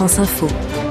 France Info.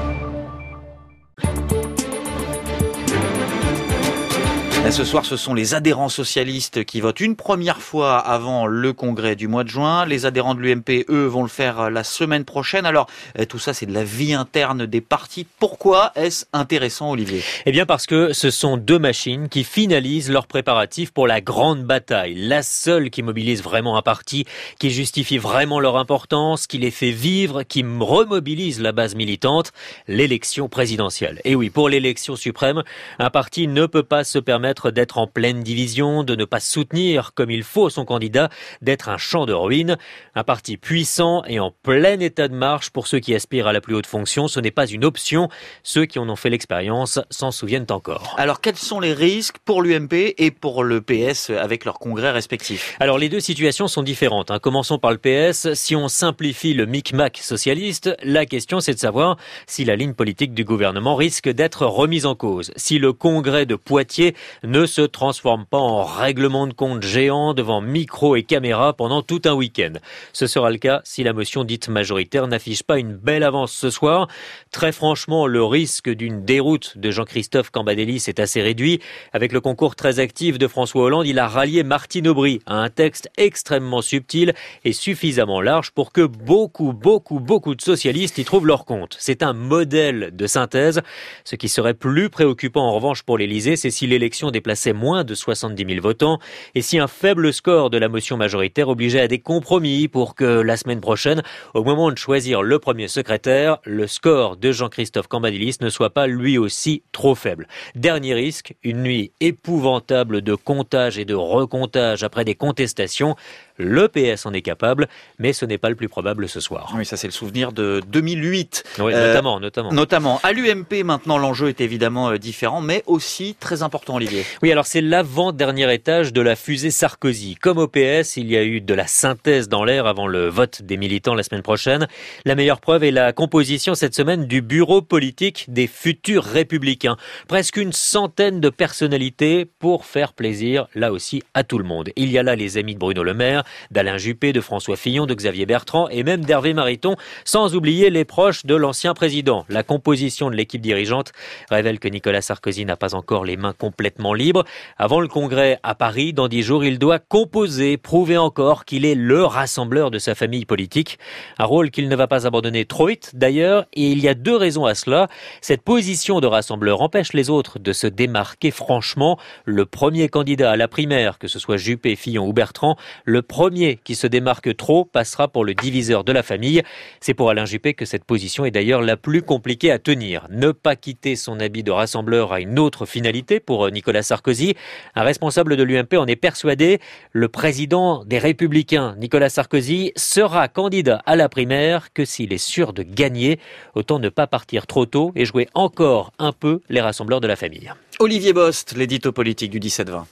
Ce soir, ce sont les adhérents socialistes qui votent une première fois avant le congrès du mois de juin. Les adhérents de l'UMP, eux, vont le faire la semaine prochaine. Alors, euh, tout ça, c'est de la vie interne des partis. Pourquoi est-ce intéressant, Olivier? Eh bien, parce que ce sont deux machines qui finalisent leurs préparatifs pour la grande bataille. La seule qui mobilise vraiment un parti, qui justifie vraiment leur importance, qui les fait vivre, qui remobilise la base militante, l'élection présidentielle. Et oui, pour l'élection suprême, un parti ne peut pas se permettre d'être en pleine division, de ne pas soutenir comme il faut son candidat, d'être un champ de ruines. Un parti puissant et en plein état de marche pour ceux qui aspirent à la plus haute fonction, ce n'est pas une option. Ceux qui en ont fait l'expérience s'en souviennent encore. Alors quels sont les risques pour l'UMP et pour le PS avec leurs congrès respectifs? Alors les deux situations sont différentes. Hein. Commençons par le PS. Si on simplifie le micmac socialiste, la question c'est de savoir si la ligne politique du gouvernement risque d'être remise en cause. Si le congrès de Poitiers ne se transforme pas en règlement de compte géant devant micro et caméra pendant tout un week-end. Ce sera le cas si la motion dite majoritaire n'affiche pas une belle avance ce soir. Très franchement, le risque d'une déroute de Jean-Christophe Cambadélis est assez réduit. Avec le concours très actif de François Hollande, il a rallié Martine Aubry à un texte extrêmement subtil et suffisamment large pour que beaucoup, beaucoup, beaucoup de socialistes y trouvent leur compte. C'est un modèle de synthèse. Ce qui serait plus préoccupant en revanche pour l'Élysée, c'est si l'élection déplaçait moins de 70 000 votants et si un faible score de la motion majoritaire obligeait à des compromis pour que la semaine prochaine, au moment de choisir le premier secrétaire, le score de Jean-Christophe Cambadélis ne soit pas lui aussi trop faible. Dernier risque, une nuit épouvantable de comptage et de recomptage après des contestations. Le PS en est capable, mais ce n'est pas le plus probable ce soir. Oui, ça c'est le souvenir de 2008. Oui, notamment, notamment. Notamment. À l'UMP, maintenant, l'enjeu est évidemment euh, différent, mais aussi très important, Olivier. Oui, alors c'est l'avant-dernier étage de la fusée Sarkozy. Comme au PS, il y a eu de la synthèse dans l'air avant le vote des militants la semaine prochaine. La meilleure preuve est la composition cette semaine du bureau politique des futurs républicains. Presque une centaine de personnalités pour faire plaisir, là aussi, à tout le monde. Il y a là les amis de Bruno Le Maire, d'Alain Juppé, de François Fillon, de Xavier Bertrand et même d'Hervé Mariton, sans oublier les proches de l'ancien président. La composition de l'équipe dirigeante révèle que Nicolas Sarkozy n'a pas encore les mains complètement libres. Avant le congrès à Paris, dans dix jours, il doit composer, prouver encore qu'il est le rassembleur de sa famille politique. Un rôle qu'il ne va pas abandonner trop vite, d'ailleurs, et il y a deux raisons à cela. Cette position de rassembleur empêche les autres de se démarquer franchement. Le premier candidat à la primaire, que ce soit Juppé, Fillon ou Bertrand, le premier qui se démarque trop passera pour le diviseur de la famille. C'est pour Alain Juppé que cette position est d'ailleurs la plus compliquée à tenir. Ne pas quitter son habit de rassembleur a une autre finalité pour euh, Sarkozy. Un responsable de l'UMP en est persuadé. Le président des Républicains, Nicolas Sarkozy, sera candidat à la primaire que s'il est sûr de gagner. Autant ne pas partir trop tôt et jouer encore un peu les rassembleurs de la famille. Olivier Bost, l'édito politique du 17-20.